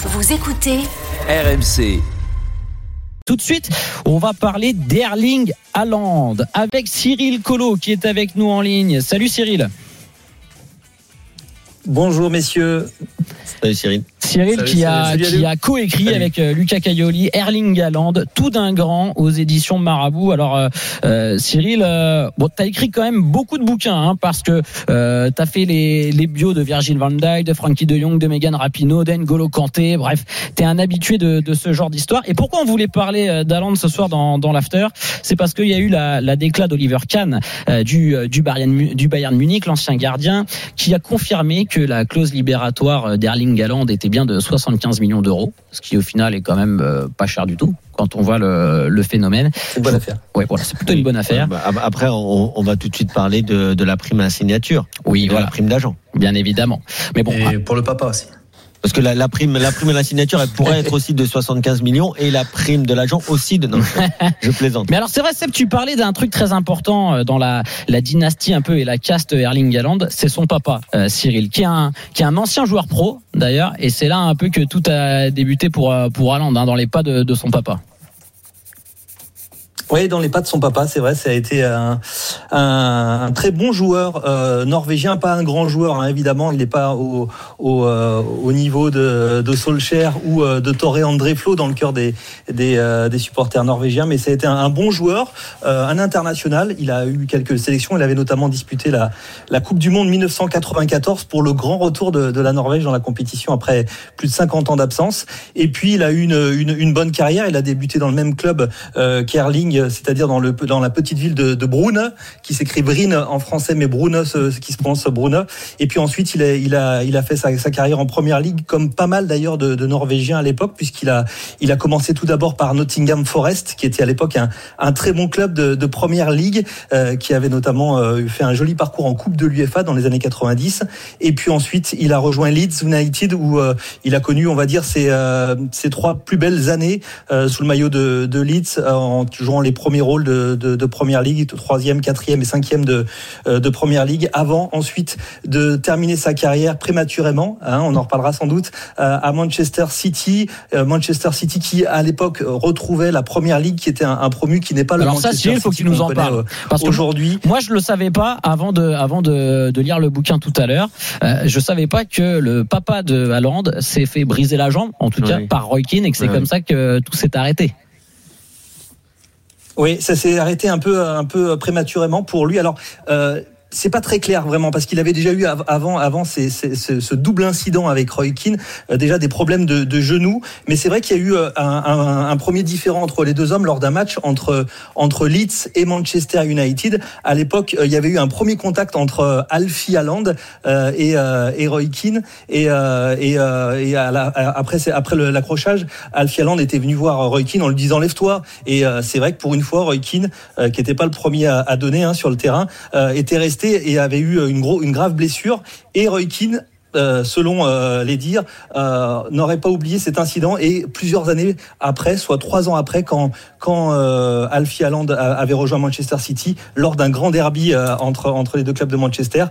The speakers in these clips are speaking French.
Vous écoutez RMC. Tout de suite, on va parler d'Erling Haaland avec Cyril Collot qui est avec nous en ligne. Salut Cyril. Bonjour messieurs. Salut Cyril. Cyril Salut, qui a, salut, qui a coécrit avec euh, Lucas Caioli Erling Haaland, tout d'un grand aux éditions Marabout. Alors euh, euh, Cyril, euh, bon, t'as écrit quand même beaucoup de bouquins hein, parce que euh, t'as fait les, les bios de Virgil van Dijk, de Frankie de Jong, de Megan Rapinoe, d'Engolo Kanté. Bref, t'es un habitué de, de ce genre d'histoire. Et pourquoi on voulait parler euh, d'Haaland ce soir dans, dans l'after? C'est parce qu'il y a eu la, la déclat d'Oliver Kahn euh, du, du, Bayern, du Bayern Munich, l'ancien gardien, qui a confirmé que la clause libératoire d'Erling Haaland était bien de 75 millions d'euros, ce qui au final est quand même euh, pas cher du tout quand on voit le, le phénomène. C'est une bonne affaire. Ouais, voilà, c'est plutôt une bonne affaire. Bah, Après, on, on va tout de suite parler de, de la prime à la signature. Oui, de voilà, la prime d'agent. bien évidemment. Mais bon, Et pour le papa aussi. Parce que la, la prime, la prime à la signature, elle pourrait être aussi de 75 millions et la prime de l'agent aussi de. Non, je plaisante. Mais alors c'est vrai Seb, tu parlais d'un truc très important euh, dans la, la dynastie un peu et la caste Erling Haaland, c'est son papa euh, Cyril, qui est un qui est un ancien joueur pro d'ailleurs, et c'est là un peu que tout a débuté pour euh, pour Haaland hein, dans les pas de, de son papa. Oui, dans les pas de son papa, c'est vrai, ça a été un, un, un très bon joueur euh, norvégien, pas un grand joueur hein, évidemment, il n'est pas au, au, euh, au niveau de, de ou euh, de Torre André Flo dans le cœur des, des, euh, des supporters norvégiens, mais ça a été un, bon joueur, euh, un international. Il a eu quelques sélections, il avait notamment disputé la, la Coupe du Monde 1994 pour le grand retour de, de la Norvège dans la compétition après plus de 50 ans d'absence. Et puis il a eu une, une, une bonne carrière, il a débuté dans le même club euh, qu'Erling, c'est-à-dire dans, dans la petite ville de, Brune, qui s'écrit Brine en français, mais Brune, ce, qui se prononce Brune. Et puis ensuite, il a, il a, fait sa, carrière en première ligue, comme pas mal d'ailleurs de, Norvégiens à l'époque, puisqu'il a, il a commencé tout d'abord par Nottingham Forest, qui était à l'époque un, un très bon club de, première ligue, euh, qui avait notamment euh, fait un joli parcours en Coupe de l'UEFA dans les années 90. Et puis ensuite, il a rejoint Leeds United, où euh, il a connu, on va dire, ses, euh, ses trois plus belles années euh, sous le maillot de, de Leeds, euh, en jouant les premiers rôles de, de, de première ligue, troisième, quatrième et cinquième de, euh, de première ligue, avant ensuite de terminer sa carrière prématurément. hein, on en reparlera sans doute euh, à Manchester City. Euh, Manchester City qui à l'époque retrouvait la première ligue, qui était un, un promu qui n'est pas le Alors ça, Manchester Cyril, faut que tu nous en parles. Parce Aujourd'hui, Moi, je le savais pas avant de, avant de, de lire le bouquin tout à l'heure. Euh, je savais pas que le papa de Haaland s'est fait briser la jambe, en tout cas par Roy Keane, et que c'est Oui, comme ça que tout s'est arrêté. Oui, ça s'est arrêté un peu, un peu prématurément pour lui. Alors. Euh, c'est pas très clair vraiment parce qu'il avait déjà eu av- avant avant ces- ces- ce, ce double incident avec Roy Keane euh, déjà des problèmes de, de genoux. Mais c'est vrai qu'il y a eu euh, un, un- un premier différent entre les deux hommes lors d'un match entre entre Leeds et Manchester United. À l'époque euh, il y avait eu un premier contact entre euh, Alfie Haaland euh, et, et Roy Keane. Et, et, et à la- après après l'accrochage Alfie Haaland était venu voir Roy Keane en lui disant lève-toi. Et c'est vrai que pour une fois Roy Keane qui n'était pas le premier à, à donner hein, sur le terrain était resté et avait eu une, gros, une grave blessure. Et Roy Keane euh, selon euh, les dires, euh, n'aurait pas oublié cet incident. Et plusieurs années après, soit trois ans après, quand quand euh, Alfie Haaland avait rejoint Manchester City lors d'un grand derby euh, entre les deux clubs de Manchester,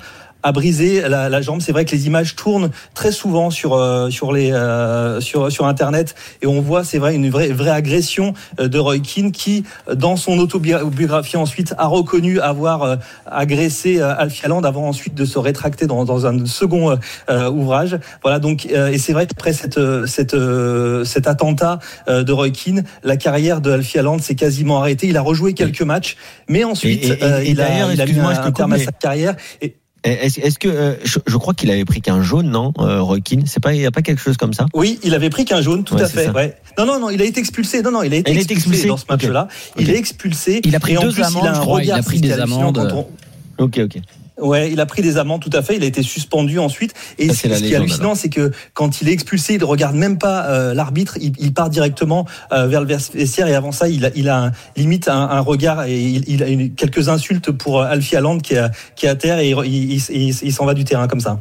a brisé la, la jambe. C'est vrai que les images tournent très souvent sur euh, sur les euh, sur sur internet et on voit c'est vrai une vraie vraie agression euh, de Roy Keane qui dans son autobiographie ensuite a reconnu avoir euh, agressé euh, Alfie Haaland avant ensuite de se rétracter dans, dans un second ouvrage. Voilà donc euh, et c'est vrai qu'après cette cette euh, cet attentat euh, de Roy Keane, la carrière de Alfie Haaland s'est quasiment arrêtée. Il a rejoué quelques matchs, mais ensuite Et- et- euh, et il a il a mis un, terme à sa carrière. Et, Est-ce est-ce que euh, je, je crois qu'il avait pris qu'un jaune, non, euh, C'est pas il y a pas quelque chose comme ça? Oui, il avait pris qu'un jaune, tout Ouais, à fait. Ouais. Non, non, non, il a été expulsé. Non, non, il a été Il a été expulsé, expulsé dans ce match-là. Il est expulsé. Il a pris Et en deux plus, amendes, il a un je crois. Il a pris des amendes. on- Ok, ok. Ouais, il a pris des amendes, tout à fait. Il a été suspendu ensuite. Et Ça, ce, qui est hallucinant, c'est que quand il est expulsé, il ne regarde même pas euh, l'arbitre. Il, il part directement euh, vers le vestiaire. Et avant ça, il a, il a un- limite un, un regard et il, il a une- quelques insultes pour euh, Alfie Haaland qui est, à- qui est à terre et il, s'en va du terrain comme ça.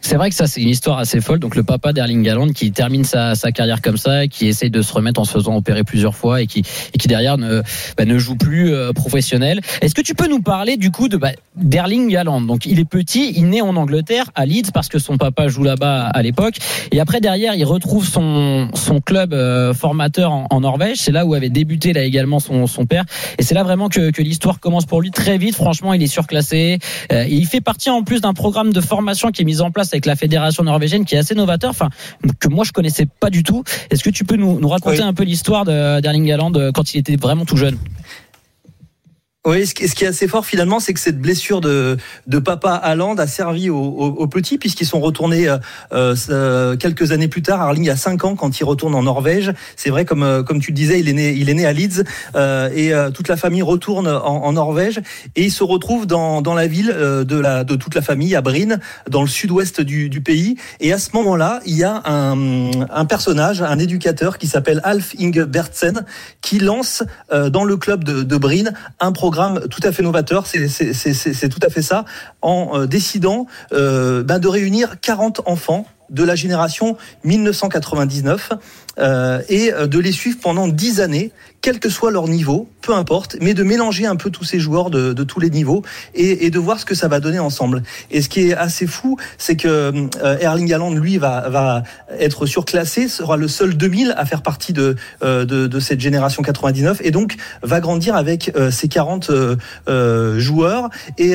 C'est vrai que ça, c'est une histoire assez folle. Donc, le papa d'Erling Haaland qui termine sa, sa carrière comme ça, qui essaye de se remettre en se faisant opérer plusieurs fois et qui, et qui derrière ne, bah, ne joue plus euh, professionnel. Est-ce que tu peux nous parler du coup de bah, d'Erling Haaland? Donc, il est petit, il naît en Angleterre, à Leeds, parce que son papa joue là-bas à l'époque. Et après, derrière, il retrouve son, son club euh, formateur en, en Norvège. C'est là où avait débuté là également son, son père. Et c'est là vraiment que, que l'histoire commence pour lui très vite. Franchement, il est surclassé. Euh, et il fait partie en plus d'un programme de formation qui est mis en place avec la fédération norvégienne qui est assez novateur, enfin que moi je connaissais pas du tout. Est-ce que tu peux nous, nous raconter Oui. un peu l'histoire de- d'Erling Haaland euh, quand il était vraiment tout jeune? Oui, ce qui est assez fort finalement, c'est que cette blessure de, de papa Haaland a servi aux au, au petits puisqu'ils sont retournés euh, euh, quelques années plus tard. Arling a 5 ans quand il retourne en Norvège. C'est vrai, comme euh, comme tu disais, il est né il est né à Leeds euh, et euh, toute la famille retourne en, en Norvège et il se retrouve dans, dans la ville euh, de la de toute la famille à Bryn, dans le sud-ouest du, du pays. Et à ce moment-là, il y a un, un personnage, un éducateur qui s'appelle Alf Inge Bertsen, qui lance euh, dans le club de, de un programme tout à fait novateur. C'est tout à fait ça, en euh, décidant euh, ben, de réunir 40 enfants de la génération 1999 euh, et euh, de les suivre pendant 10 années, quel que soit leur niveau, peu importe, mais de mélanger un peu tous ces joueurs de, de tous les niveaux et, et de voir ce que ça va donner ensemble. Et ce qui est assez fou, c'est que euh, Erling Haaland, lui, va, va être surclassé, sera le seul 2000 à faire partie de, euh, de, de cette génération 99 et donc va grandir avec euh, ces 40 euh, joueurs et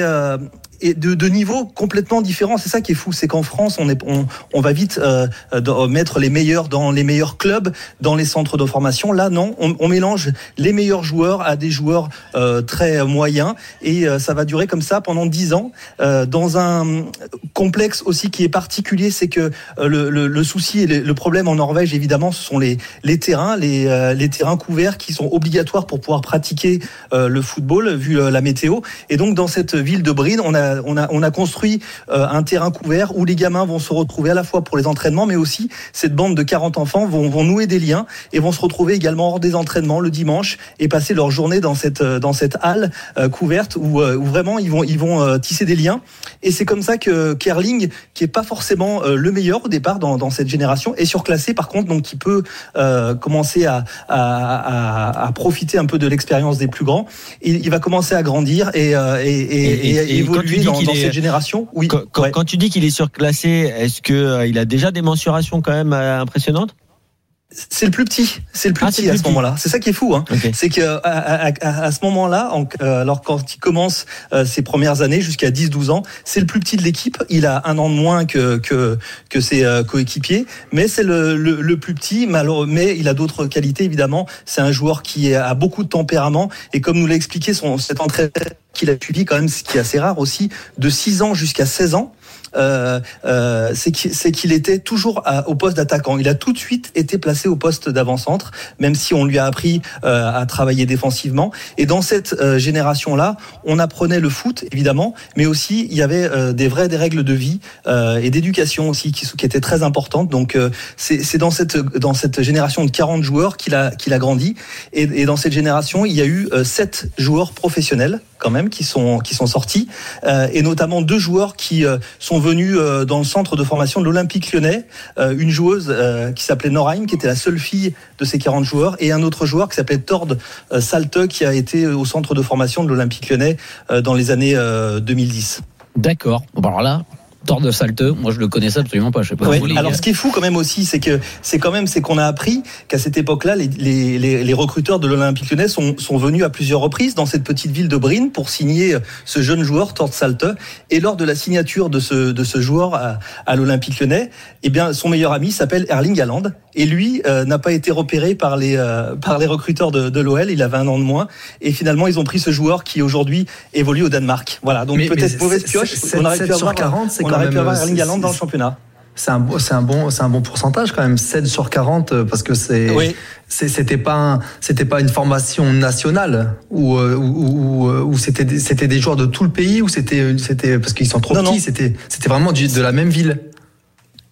et de, niveaux complètement différents. C'est ça qui est fou, c'est qu'en France, on, va vite euh, dans- mettre les meilleurs dans les meilleurs clubs, dans les centres de formation. Là, non, on, mélange les meilleurs joueurs à des joueurs euh, très moyens, et euh, ça va durer comme ça pendant dix ans, euh, dans un complexe aussi qui est particulier, c'est que euh, le, souci et le, problème en Norvège, évidemment, ce sont les, terrains, les, euh, les terrains couverts qui sont obligatoires pour pouvoir pratiquer euh, le football, vu euh, la météo. Et donc, dans cette ville de Bryn, on a, on a, on a construit euh, un terrain couvert où les gamins vont se retrouver à la fois pour les entraînements, mais aussi cette bande de 40 enfants vont, vont nouer des liens et vont se retrouver également hors des entraînements le dimanche et passer leur journée dans cette, euh, dans cette halle euh, couverte où, euh, où vraiment ils vont, ils vont euh, tisser des liens. Et c'est comme ça que Kerling, qui est pas forcément euh, le meilleur au départ dans, dans cette génération, est surclassé par contre, donc qui peut euh, commencer à, à, à, à profiter un peu de l'expérience des plus grands. Il, il va commencer à grandir et, euh, et, et, Et- évoluer dis dans, qu'il dans est- cette génération. Oui. Quand, quand- ouais. quand tu dis qu'il est surclassé, est-ce que euh, il a déjà des mensurations quand même euh, impressionnantes? C'est le plus petit. C'est le plus Ah, petit le à ce moment-là. C'est ça qui est fou. Hein. C'est que à, à- à- à ce moment-là, en- euh, alors quand il commence euh, ses premières années jusqu'à 10-12 ans, c'est le plus petit de l'équipe. Il a un an de moins que que, que ses euh, coéquipiers, mais c'est le, le, le plus petit. Mais il a d'autres qualités évidemment. C'est un joueur qui a beaucoup de tempérament et comme nous l'a expliqué son cet entraîneur qu'il a suivi quand même, ce qui est assez rare aussi, de 6 ans jusqu'à 16 ans. Euh, euh, c'est qu'il était toujours au poste d'attaquant. Il a tout de suite été placé au poste d'avant-centre, même si on lui a appris euh, à travailler défensivement. Et dans cette génération-là, on apprenait le foot, évidemment, mais aussi il y avait des vraies des règles de vie et d'éducation aussi qui, étaient très importantes. Donc c'est dans cette dans cette génération de 40 joueurs qu'il a qu'il a grandi. Et, dans cette génération, il y a eu euh, sept joueurs professionnels quand même qui sont qui sont sortis et notamment deux joueurs qui sont venus euh, dans le centre de formation de l'Olympique Lyonnais, euh, une joueuse euh, qui s'appelait Norheim qui était la seule fille de ces 40 joueurs et un autre joueur qui s'appelait Tord Salte qui a été au centre de formation de l'Olympique Lyonnais dans les années euh, 2010. D'accord. Bon, alors là, tort de salteux, moi je le connaissais absolument pas. Je sais pas. Ouais, vous, Alors ce qui est fou quand même aussi, c'est que c'est quand même c'est qu'on a appris qu'à cette époque-là, les, les, les, les recruteurs de l'Olympique Lyonnais sont, sont venus à plusieurs reprises dans cette petite ville de Bryn pour signer ce jeune joueur Tord Salte. Et lors de la signature de ce de ce joueur à, à l'Olympique Lyonnais, eh bien son meilleur ami s'appelle Erling Haaland et lui euh, n'a pas été repéré par les euh, par les recruteurs de, de l'OL. Il avait un an de moins et finalement ils ont pris ce joueur qui aujourd'hui évolue au Danemark. Voilà donc peut-être mauvaise pioche. on aurait 7 pu sur avoir 40, c'est on quand aurait pu même, avoir Erling c'est- Haaland dans le championnat. c'est un, c'est un bon, c'est un bon pourcentage quand même, 7 sur 40, euh, parce que c'est, Oui. c'est- c'était pas, un- c'était pas une formation nationale où, euh, où, où, euh, où c'était, des- c'était des joueurs de tout le pays ou c'était, c'était parce qu'ils sont trop Non, petits, non. c'était, c'était vraiment du- de la même ville.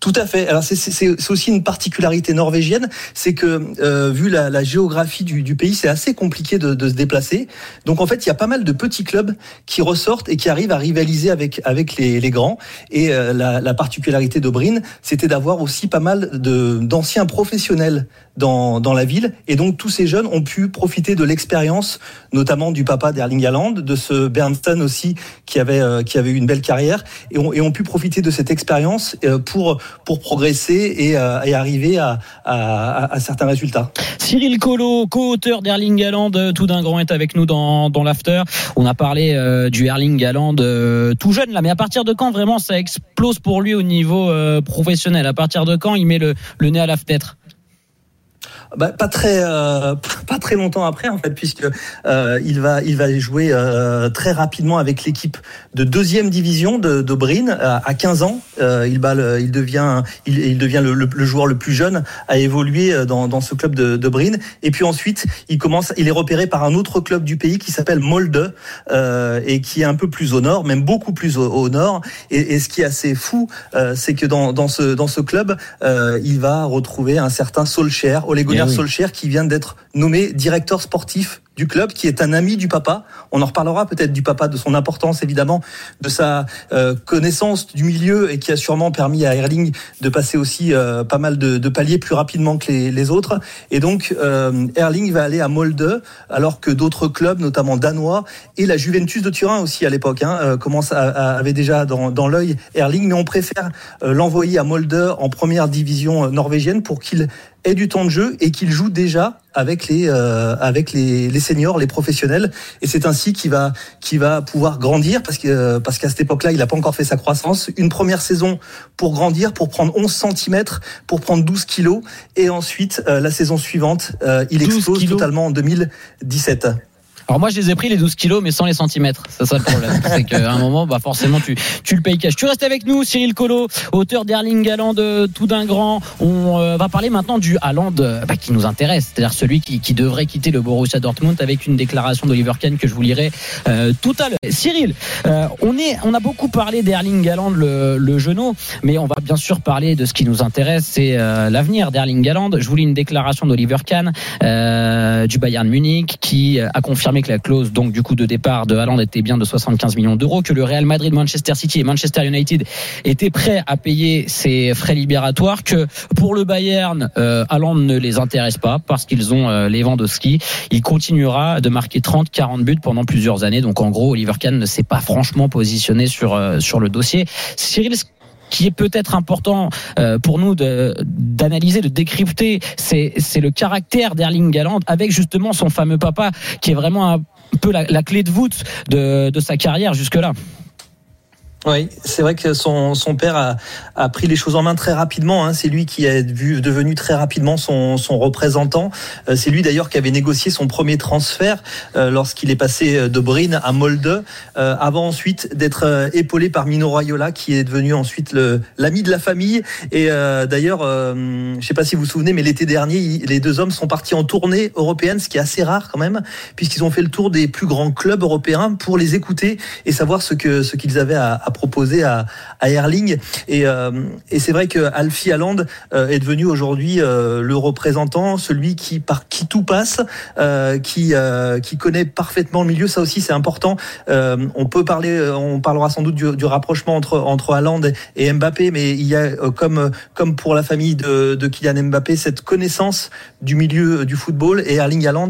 Tout à fait. Alors c'est- aussi une particularité norvégienne, c'est que euh, vu la, la géographie du, du pays, c'est assez compliqué de, de se déplacer. Donc en fait, il y a pas mal de petits clubs qui ressortent et qui arrivent à rivaliser avec avec les, les grands. Et euh, la, la particularité de Bryn, c'était d'avoir aussi pas mal d'anciens professionnels dans dans la ville. Et donc tous ces jeunes ont pu profiter de l'expérience, notamment du papa d'Erling Haaland, de ce Bernstein aussi qui avait euh, qui avait eu une belle carrière et ont, et ont pu profiter de cette expérience euh, pour pour progresser et, euh, et arriver à, à, à- certains résultats. Cyril Collot, co-auteur d'Erling Haaland, euh, tout d'un grand est avec nous dans, dans l'after. On a parlé euh, du Erling Haaland euh, tout jeune là, mais à partir de quand vraiment ça explose pour lui au niveau professionnel? À partir de quand il met le, le nez à la fenêtre? Bah, pas très euh, pas très longtemps après en fait puisque euh, il va il va jouer euh, très rapidement avec l'équipe de deuxième division de, de Bryn à, à 15 ans. Euh, il bat le- il devient il, il devient le, le- le joueur le plus jeune à évoluer euh, dans, dans ce club de, Bryn et puis ensuite il commence il est repéré par un autre club du pays qui s'appelle Molde euh, et qui est un peu plus au nord même beaucoup plus au, au nord. Et, et ce qui est assez fou euh, c'est que dans, dans ce dans ce club euh, il va retrouver un certain Solskjaer Ole Gunnar Oui. Solskjaer qui vient d'être nommé directeur sportif du club, qui est un ami du papa. On en reparlera peut-être du papa, de son importance évidemment, de sa euh, connaissance du milieu et qui a sûrement permis à Erling de passer aussi euh, pas mal de, de paliers plus rapidement que les, les autres. Et donc euh, Erling va aller à Molde, alors que d'autres clubs, notamment danois et la Juventus de Turin aussi à l'époque, hein, commence à, à- avait déjà dans, dans l'œil Erling, mais on préfère l'envoyer à Molde en première division norvégienne pour qu'il ait du temps de jeu et qu'il joue déjà avec les euh, avec les, les seniors, les professionnels. Et c'est ainsi qu'il va qu'il va pouvoir grandir parce que euh, parce qu'à cette époque-là, il n'a pas encore fait sa croissance. Une première saison pour grandir, pour prendre 11 cm, pour prendre 12 kilos, et ensuite euh, la saison suivante, euh, il 12 explose kilos. totalement en 2017. Alors moi je les ai pris les 12 kilos mais sans les centimètres. C'est ça le problème. C'est qu'à un moment bah forcément tu, tu le payes cash. Tu restes avec nous Cyril Collot, auteur d'Erling Haaland euh, tout d'un grand. On euh, va parler maintenant du Haaland euh, bah, qui nous intéresse, c'est-à-dire celui qui, qui devrait quitter le Borussia Dortmund avec une déclaration d'Oliver Kahn que je vous lirai euh, tout à l'heure. Cyril, euh, on est on a beaucoup parlé d'Erling Haaland le, le genou, mais on va bien sûr parler de ce qui nous intéresse, c'est euh, l'avenir d'Erling Haaland. Je vous lis une déclaration d'Oliver Kahn euh, du Bayern Munich qui a confirmé que la clause donc du coup de départ de Haaland était bien de 75 millions d'euros, que le Real Madrid, Manchester City et Manchester United étaient prêts à payer ses frais libératoires, que pour le Bayern, euh, ne les intéresse pas parce qu'ils ont euh, les vents de ski. Il continuera de marquer 30-40 buts pendant plusieurs années. Donc en gros, Oliver Kahn ne s'est pas franchement positionné sur euh, sur le dossier. Cyril, qui est peut-être important euh, pour nous d'analyser, de, décrypter, c'est le caractère d'Erling Haaland avec justement son fameux papa qui est vraiment un peu la, clé de voûte de sa carrière jusque-là. Oui, c'est vrai que son, son père a, a pris les choses en main très rapidement. Hein. C'est lui qui est devenu très rapidement son, son représentant. Euh, c'est lui d'ailleurs qui avait négocié son premier transfert euh, lorsqu'il est passé de Bryn à Molde, euh, avant ensuite d'être euh, épaulé par Mino Raiola, qui est devenu ensuite l'ami de la famille. Et euh, d'ailleurs, euh, je ne sais pas si vous vous souvenez, mais l'été dernier, les deux hommes sont partis en tournée européenne, ce qui est assez rare quand même, puisqu'ils ont fait le tour des plus grands clubs européens pour les écouter et savoir ce que ce qu'ils avaient à proposer à, à Erling. Et, euh, et c'est vrai que Alfie euh, est devenu aujourd'hui euh, le représentant, celui qui par qui tout passe, qui qui connaît parfaitement le milieu. Ça aussi c'est important. On peut parler, on parlera sans doute du, rapprochement entre entre et Mbappé, mais il y a comme comme pour la famille de, de Kylian Mbappé cette connaissance du milieu du football et Erling Haaland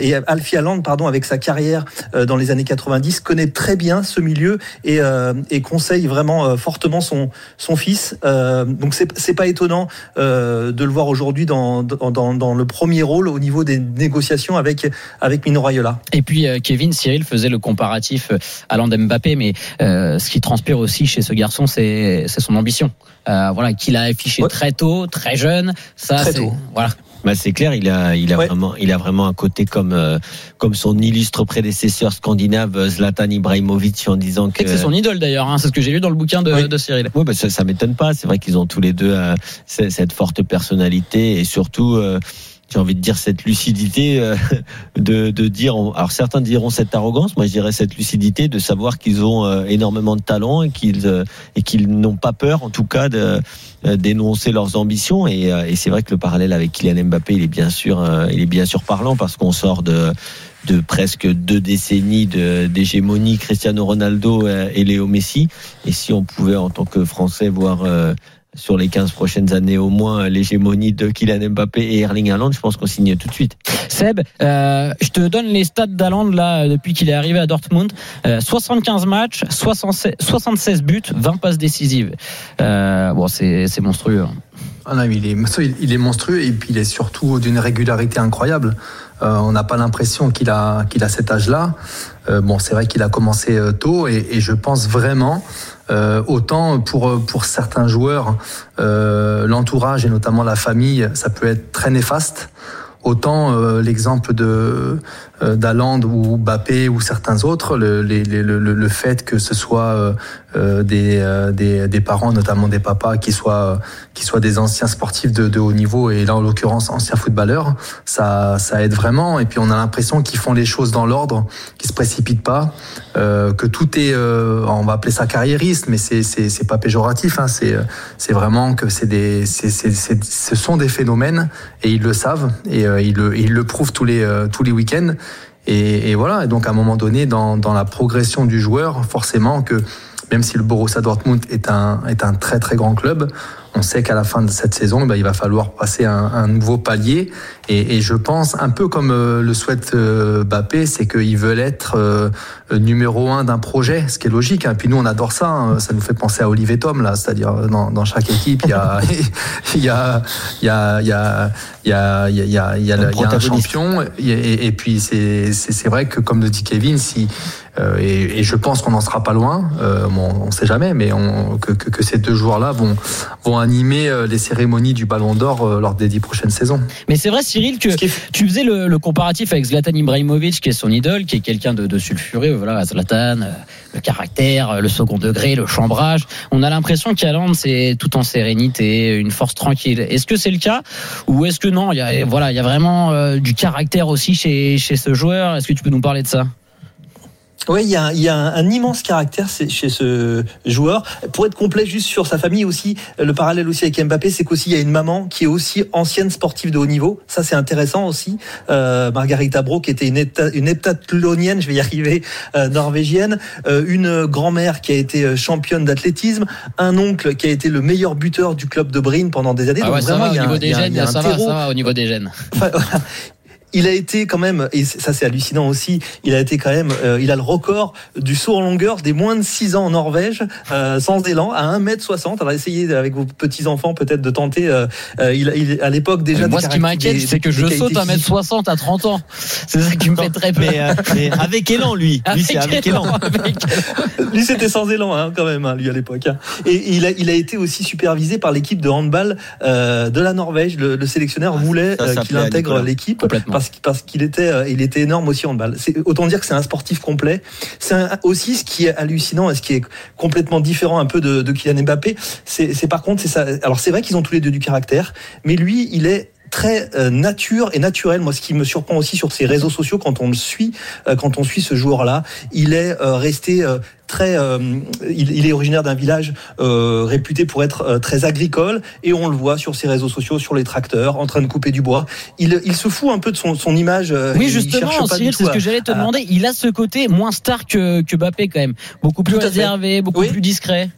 et Alfie Haaland pardon avec sa carrière dans les années 90 connaît très bien ce milieu et, et conseille vraiment euh, fortement son son fils. Euh, donc c'est pas étonnant euh, de le voir aujourd'hui dans, dans le premier rôle au niveau des négociations avec avec Mino Raiola. Et puis euh, Kevin Cyril faisait le comparatif euh, Haaland Mbappé, mais euh, ce qui transpire aussi chez ce garçon, c'est c'est son ambition. Euh, voilà, qu'il a affiché Ouais. très tôt, très jeune. Ça, Très tôt. Voilà. Bah, c'est clair, il a, il a Ouais. vraiment, il a vraiment un côté comme, euh, comme son illustre prédécesseur scandinave euh, Zlatan Ibrahimovic en disant que. Et que c'est son idole d'ailleurs. Hein. C'est ce que j'ai lu dans le bouquin de, Oui. de Cyril. Oui, bah ça, ça m'étonne pas. C'est vrai qu'ils ont tous les deux euh, cette forte personnalité et surtout, euh, j'ai envie de dire cette lucidité euh, de, de dire. Alors certains diront cette arrogance, moi je dirais cette lucidité de savoir qu'ils ont euh, énormément de talent et qu'ils euh, et qu'ils n'ont pas peur, en tout cas, de euh, d'énoncer leurs ambitions. Et, euh, et c'est vrai que le parallèle avec Kylian Mbappé, il est bien sûr, euh, il est bien sûr parlant parce qu'on sort de de presque deux décennies de- d'hégémonie Cristiano Ronaldo et Léo Messi. Et si on pouvait, en tant que Français, voir sur les 15 prochaines années au moins l'hégémonie de Kylian Mbappé et Erling Haaland, je pense qu'on signe tout de suite. Seb, euh, je te donne les stats d'Aland là depuis qu'il est arrivé à Dortmund. Euh, 75 matchs, 76, 76 buts, 20 passes décisives. Euh, bon, c'est monstrueux. hein. Ah non, il, est, il- monstrueux et puis il est surtout d'une régularité incroyable. Euh, on n'a pas l'impression qu'il a, qu'il a cet âge-là. Euh, bon, c'est vrai qu'il a commencé euh, tôt et, et je pense vraiment, euh, autant pour, pour certains joueurs, euh, l'entourage et notamment la famille, ça peut être très néfaste. Autant euh, l'exemple de d'Aland ou Bappé ou certains autres, le, le, le- le fait que ce soit euh, euh, des, euh, des, des parents, notamment des papas, qui soient qui soient des anciens sportifs de, de haut niveau et là en l'occurrence anciens footballeurs, ça ça aide vraiment. Et puis on a l'impression qu'ils font les choses dans l'ordre, qu'ils se précipitent pas, euh, que tout est, euh, on va appeler ça carriériste, mais c'est c'est c'est pas péjoratif. Hein, c'est c'est vraiment que c'est des c'est ce sont des phénomènes et ils le savent et euh, ils le ils le prouvent tous les euh, tous les week-ends. Et, et voilà. Et donc à un moment donné, dans dans la progression du joueur, forcément que même si le Borussia Dortmund est un est un très très grand club, on sait qu'à la fin de cette saison, ben, il va falloir passer un, un nouveau palier. Et, et je pense, un peu comme euh, le souhaite euh, Bappé, c'est qu'ils veulent être euh, euh, numéro un d'un projet, ce qui est logique. Hein. Puis nous, on adore ça. Hein. Ça nous fait penser à Olivier Tom, là. C'est-à-dire, euh, dans, chaque équipe, il y a, il y a, il y a, il y a, il y a, il y a, il un champion. Et, puis, c'est, c'est vrai que, comme le dit Kevin, si, euh, et, je pense qu'on n'en sera pas loin. On ne sait jamais, mais que, que, ces deux joueurs-là vont, vont animer les cérémonies du Ballon d'Or lors des dix prochaines saisons. Mais c'est vrai, Cyril, que tu faisais le, comparatif avec Zlatan Ibrahimovic, qui est son idole, qui est quelqu'un de, de sulfureux voilà, Zlatan, euh, le caractère, euh, le second degré, le chambrage. On a l'impression qu'Aland, c'est tout en sérénité, une force tranquille. Est-ce que c'est le cas ou est-ce que non Il y a, voilà, il y a vraiment euh, du caractère aussi chez, chez ce joueur? Est-ce que tu peux nous parler de ça? Oui, il y a, il y a un, un immense caractère chez ce joueur. Pour être complet, juste sur sa famille aussi, le parallèle aussi avec Mbappé, c'est qu'aussi il y a une maman qui est aussi ancienne sportive de haut niveau. Ça, c'est intéressant aussi. Euh, Margarita Bro, qui était une, hepta- une heptathlonienne, je vais y arriver, euh, norvégienne, euh, une grand-mère qui a été championne d'athlétisme, un oncle qui a été le meilleur buteur du club de Brine pendant des années. Ah Donc ouais, vraiment, va, il y au a niveau des gènes, ça va, terreau ça va au niveau des gènes. Enfin, voilà. Il a été quand même, et ça c'est hallucinant aussi, il a été quand même, euh, il a le record du saut en longueur des moins de 6 ans en Norvège, euh, sans élan, à 1m60. Alors essayez avec vos petits-enfants peut-être de tenter, euh, euh, il, il, à l'époque déjà... Moi, ce qui m'inquiète, c'est que je saute à physiques. 1m60 à 30 ans. C'est ça qui me fait très peur. Mais, euh, mais avec élan, lui. Lui, c'est avec élan. Avec- Lui, c'était sans élan, hein, quand même, hein, lui, à l'époque. hein. Et il a, il a été aussi supervisé par l'équipe de handball euh, de la Norvège. Le, le sélectionneur voulait ça euh, qu'il intègre l'équipe Complètement. parce, parce qu'il était, euh, il était énorme aussi en. C'est autant dire que c'est un sportif complet. C'est aussi ce qui est hallucinant et ce qui est complètement différent un peu de, de Kylian Mbappé. C'est par contre, c'est ça. Alors c'est vrai qu'ils ont tous les deux du caractère, mais lui, il est très euh, nature et naturel. Moi, ce qui me surprend aussi sur ses réseaux sociaux quand on le suit, euh, quand on suit ce joueur-là, il est euh, resté euh, très. euh, il, il est originaire d'un village euh, réputé pour être euh, très agricole et on le voit sur ses réseaux sociaux, sur les tracteurs, en train de couper du bois. Il, il se fout un peu de son, son image. euh, Oui, justement, Cyril, c'est ce que j'allais te demander. Il a ce côté moins star que, que Bappé, quand même. Beaucoup plus fait. réservé, beaucoup Oui. plus discret.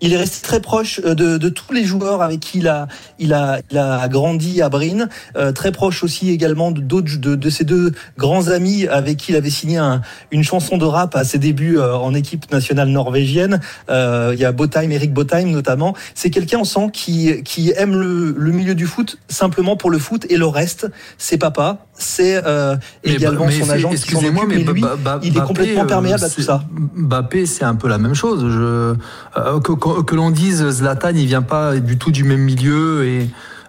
Il est resté très proche euh, de, de tous les joueurs avec qui il a, il a, il a grandi à Brine, euh, très proche aussi également de d'autres de, de ses deux grands amis avec qui il avait signé un- une chanson de rap à ses débuts euh, en équipe nationale norvégienne. Euh, il y a Botheim, Eric Botheim notamment. C'est quelqu'un on sent qui, qui aime le, le milieu du foot simplement pour le foot et le reste, c'est papa, c'est euh, également mais son agent Excusez-moi, mais lui, il est complètement perméable à tout ça. Mbappé, c'est un peu la même chose. Je, euh, que, que, l'on dise Zlatan, il vient pas du tout du même milieu et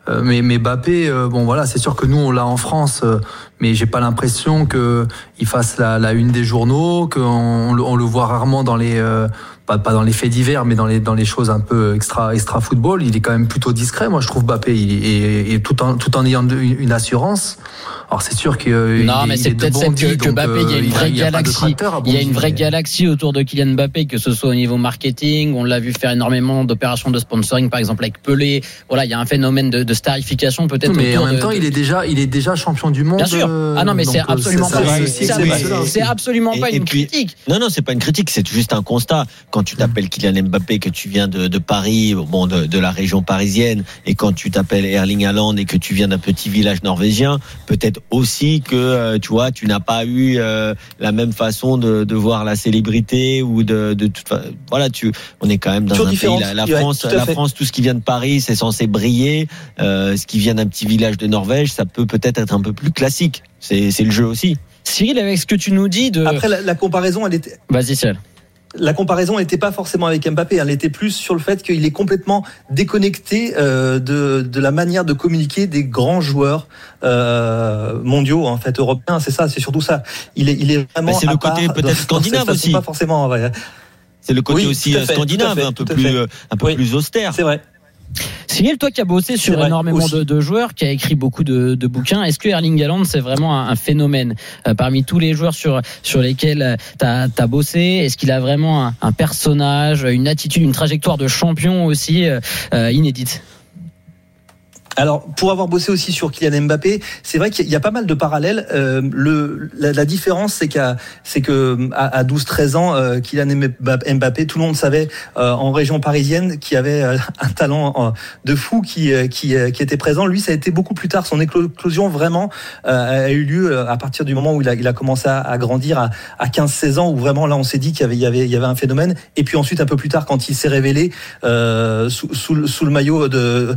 Euh, mais, mais Mbappé, euh, bon voilà, c'est sûr que nous on l'a en France, euh, mais j'ai pas l'impression que il fasse la, la, une des journaux, qu'on on le voit rarement dans les pas, pas, dans les faits divers, mais dans les dans les choses un peu extra extra football. Il est quand même plutôt discret. Moi, je trouve Mbappé, et, et, tout en tout en ayant une assurance. Alors c'est sûr que non, mais c'est peut-être bon que, que Mbappé, il y a une vraie galaxie. Il y a une vraie galaxie autour de Kylian Mbappé, que ce soit au niveau marketing. On l'a vu faire énormément d'opérations de sponsoring, par exemple avec Pelé. Voilà, il y a un phénomène de, de starification peut-être. Mais en même temps, il est déjà il est déjà champion du monde. Bien sûr. Ah non, mais c'est absolument pas. C'est absolument pas une critique. Non, non, c'est pas une critique. C'est juste un constat. Quand tu t'appelles Kylian Mbappé, que tu viens de, de Paris, bon, de, de, la région parisienne, et quand tu t'appelles Erling Haaland et que tu viens d'un petit village norvégien, peut-être aussi que euh, tu vois, tu n'as pas eu euh, la même façon de, de, voir la célébrité ou de, de toute voilà, tu, on est quand même dans un pays, la, France, la France, tout ce qui vient de Paris, c'est censé briller. Euh, ce qui vient d'un petit village de Norvège, ça peut peut-être être un peu plus classique. C'est le jeu aussi. Cyril, avec ce que tu nous dis de. Après, la, la comparaison, elle était. Vas-y, Cyril la comparaison n'était pas forcément avec Mbappé, elle était plus sur le fait qu'il est complètement déconnecté euh, de, de, la manière de communiquer des grands joueurs euh, mondiaux, en fait européens. C'est ça, c'est surtout ça. Il est, il est vraiment. C'est le côté peut-être scandinave aussi. Pas forcément. Ouais. C'est le côté aussi scandinave, un peu plus, un peu plus austère. C'est vrai. Cyril, toi qui as bossé sur énormément de, joueurs, qui a écrit beaucoup de, bouquins, est-ce que Erling Haaland c'est vraiment un, phénomène euh, parmi tous les joueurs sur sur lesquels euh, tu as, bossé? Est-ce qu'il a vraiment un, personnage, une attitude, une trajectoire de champion aussi euh, inédite? Alors, pour avoir bossé aussi sur Kylian Mbappé, c'est vrai qu'il y a pas mal de parallèles. Euh, le, la, la, différence, c'est qu'à c'est que à, à 12-13 ans, euh, Kylian Mbappé, tout le monde savait euh, en région parisienne qu'il avait euh, un talent de fou qui, qui, qui était présent. Lui, ça a été beaucoup plus tard. Son éclosion vraiment a eu lieu à partir du moment où il a, il a commencé à, grandir à, à 15-16 ans, où vraiment là, on s'est dit qu'il y avait, y avait, y avait un phénomène. Et puis ensuite, un peu plus tard, quand il s'est révélé sous, sous, sous, le maillot de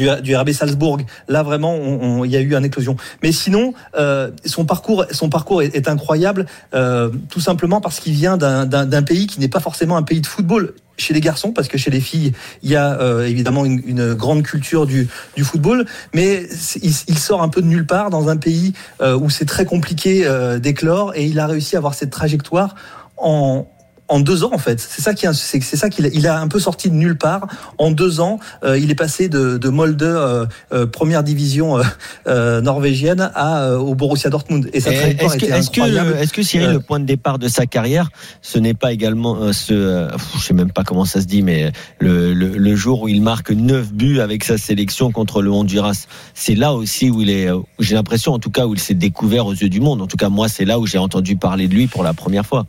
du du, RB Salzbourg. Là, vraiment, il y a eu une éclosion. Mais sinon, euh, son parcours, son est, incroyable, euh, tout simplement parce qu'il vient d'un pays qui n'est pas forcément un pays de football chez les garçons, parce que chez les filles, il y a euh, évidemment une, grande culture du, football, mais il, sort un peu de nulle part dans un pays où c'est très compliqué d'éclore, et il a réussi à avoir cette trajectoire en, en deux ans en fait. C'est ça qui c'est ça qu'il a, il a un peu sorti de nulle part. En deux ans, euh, il est passé de, de Molde euh, euh, première division norvégienne à au Borussia Dortmund. Et ça est-ce que, est-ce que, est-ce que Cyril, le point de départ de sa carrière, ce n'est pas également ce, je sais même pas comment ça se dit, mais le, le, le jour où il marque neuf buts avec sa sélection contre le Honduras, c'est là aussi où il est. J'ai l'impression, en tout cas, où il s'est découvert aux yeux du monde. En tout cas, moi, c'est là où j'ai entendu parler de lui pour la première fois.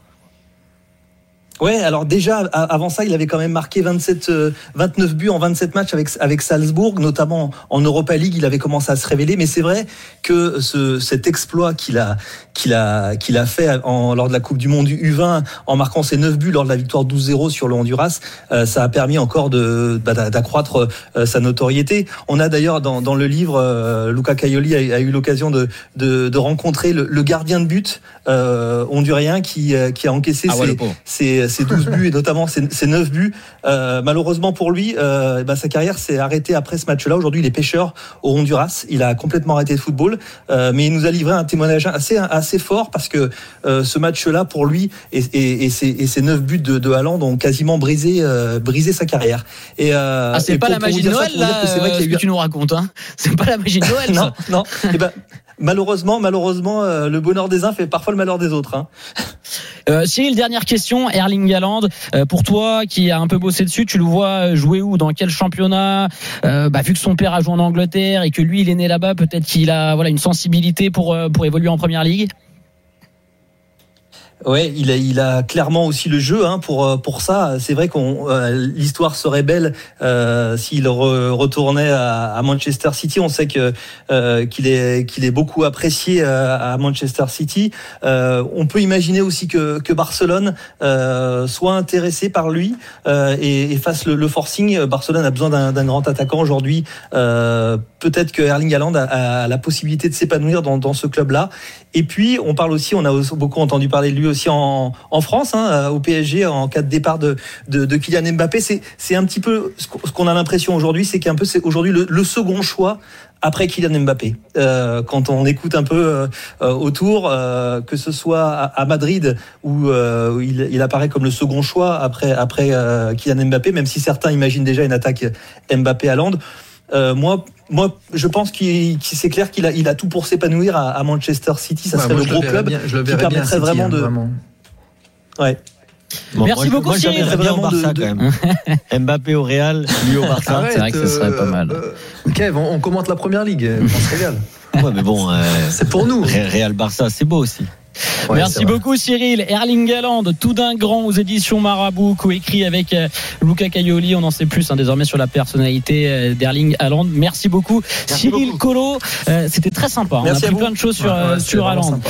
Ouais, alors déjà avant ça, il avait quand même marqué 27 29 euh, buts en 27 matchs avec avec Salzbourg, notamment en Europa League, il avait commencé à se révéler, mais c'est vrai que ce, cet exploit qu'il a qu'il a qu'il a fait en, lors de la Coupe du monde du U20 en marquant ses 9 buts lors de la victoire 12-0 sur le Honduras, euh, ça a permis encore de bah, d'accroître euh, sa notoriété. On a d'ailleurs dans, dans le livre Luca Caioli a, eu l'occasion de, de, de rencontrer le, le, gardien de but hondurien qui qui a encaissé ah ses, ses ses 12 buts et notamment ses, 9 buts. Euh, malheureusement pour lui, euh, bah, sa carrière s'est arrêtée après ce match-là. Aujourd'hui, il est pêcheur au Honduras. Il a complètement arrêté de football, euh, mais il nous a livré un témoignage assez assez fort parce que ce match-là pour lui et, et, et, ses, et ses 9 buts de, de Haaland ont quasiment brisé brisé sa carrière. Et ah, c'est pas, la magie de Noël là, c'est vrai que tu nous racontes. Hein c'est pas la magie de Noël. non, non. Et eh ben, malheureusement, malheureusement, le bonheur des uns fait parfois le malheur des autres. Hein. Euh, dernière question. Erling Haaland, euh, pour toi qui a un peu bossé dessus, tu le vois jouer où? Dans quel championnat? Euh, bah, Vu que son père a joué en Angleterre et que lui, il est né là-bas, peut-être qu'il a voilà une sensibilité pour, pour évoluer en première ligue Ouais, il a, il a clairement aussi le jeu hein, pour euh, pour ça. C'est vrai qu'on euh, l'histoire serait belle euh, s'il retournait à, à, Manchester City. On sait que euh, qu'il est qu'il est beaucoup apprécié à Manchester City. on peut imaginer aussi que que Barcelone soit intéressé par lui et, et, fasse le, le, forcing. Barcelone a besoin d'un grand attaquant aujourd'hui. Peut-être que Erling Haaland a, a, la possibilité de s'épanouir dans, dans ce club-là Et puis, on parle aussi, on a beaucoup entendu parler de lui aussi en, en France, hein, au PSG, en cas de départ de, de, de Kylian Mbappé. C'est un petit peu ce qu'on a l'impression aujourd'hui, c'est qu'un peu c'est aujourd'hui le, le, second choix après Kylian Mbappé. Euh, quand on écoute un peu euh, autour, euh, que ce soit à, à Madrid où euh, il, il, apparaît comme le second choix après après euh, Kylian Mbappé, même si certains imaginent déjà une attaque Mbappé à Londres. Moi, moi, je pense qu'il c'est clair qu'il a, il a tout pour s'épanouir à, à, Manchester City. Ça ouais, serait moi, le gros club bien, je le qui permettrait bien vraiment de. hein, vraiment. Ouais. Bon, Merci moi, beaucoup, moi, Cyril. j'aimerais bien au Vraiment de- Barça de- quand même. Mbappé au Real, lui au Barça. Arrête, c'est vrai que ce serait pas mal. euh, Kev, on, on commente la première ligue, on se régale. Ouais, mais bon, euh, C'est pour nous. Real Barça, c'est beau aussi. Ouais, Merci beaucoup Cyril. Erling Haaland, tout d'un grand aux éditions Marabout, coécrit avec euh, Luca Caioli. On en sait plus hein, désormais sur la personnalité euh, d'Erling Haaland. Merci beaucoup Merci Cyril. Colo. Euh, C'était très sympa. Merci On a appris plein de choses sur, Ouais, ouais, c'est sur Haaland.